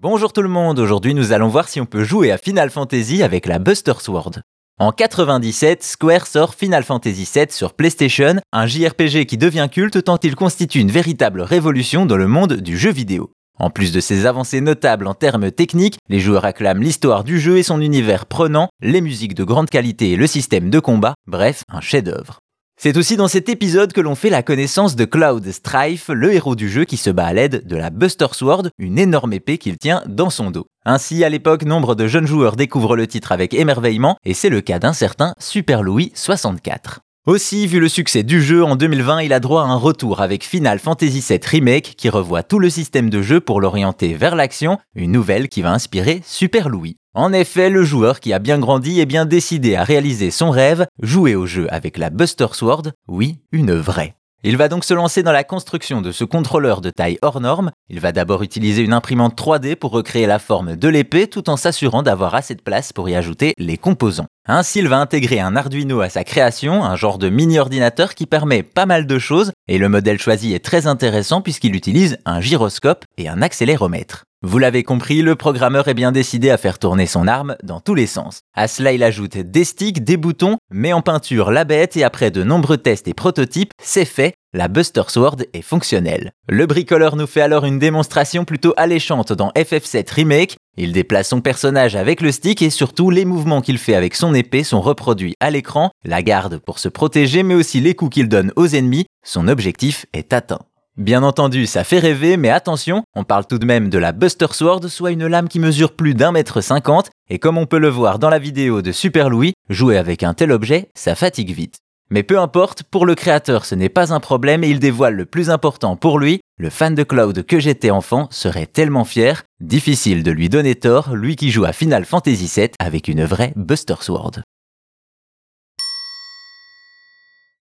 Bonjour tout le monde, aujourd'hui nous allons voir si on peut jouer à Final Fantasy avec la Buster Sword. En 97, Square sort Final Fantasy VII sur PlayStation, un JRPG qui devient culte tant il constitue une véritable révolution dans le monde du jeu vidéo. En plus de ses avancées notables en termes techniques, les joueurs acclament l'histoire du jeu et son univers prenant, les musiques de grande qualité et le système de combat, bref, un chef-d'œuvre. C'est aussi dans cet épisode que l'on fait la connaissance de Cloud Strife, le héros du jeu qui se bat à l'aide de la Buster Sword, une énorme épée qu'il tient dans son dos. Ainsi, à l'époque, nombre de jeunes joueurs découvrent le titre avec émerveillement, et c'est le cas d'un certain Super Louis 64. Aussi, vu le succès du jeu, en 2020, il a droit à un retour avec Final Fantasy VII Remake qui revoit tout le système de jeu pour l'orienter vers l'action, une nouvelle qui va inspirer Super Louis. En effet, le joueur qui a bien grandi est bien décidé à réaliser son rêve, jouer au jeu avec la Buster Sword, oui, une vraie. Il va donc se lancer dans la construction de ce contrôleur de taille hors norme. Il va d'abord utiliser une imprimante 3D pour recréer la forme de l'épée tout en s'assurant d'avoir assez de place pour y ajouter les composants. Ainsi, il va intégrer un Arduino à sa création, un genre de mini-ordinateur qui permet pas mal de choses, et le modèle choisi est très intéressant puisqu'il utilise un gyroscope et un accéléromètre. Vous l'avez compris, le programmeur est bien décidé à faire tourner son arme dans tous les sens. À cela, il ajoute des sticks, des boutons, met en peinture la bête et après de nombreux tests et prototypes, c'est fait, la Buster Sword est fonctionnelle. Le bricoleur nous fait alors une démonstration plutôt alléchante dans FF7 Remake. Il déplace son personnage avec le stick et surtout les mouvements qu'il fait avec son épée sont reproduits à l'écran, la garde pour se protéger mais aussi les coups qu'il donne aux ennemis, son objectif est atteint. Bien entendu, ça fait rêver, mais attention, on parle tout de même de la Buster Sword, soit une lame qui mesure plus d'un mètre cinquante, et comme on peut le voir dans la vidéo de Super Louis, jouer avec un tel objet, ça fatigue vite. Mais peu importe, pour le créateur ce n'est pas un problème et il dévoile le plus important pour lui, le fan de Cloud que j'étais enfant serait tellement fier, difficile de lui donner tort, lui qui joue à Final Fantasy VII avec une vraie Buster Sword.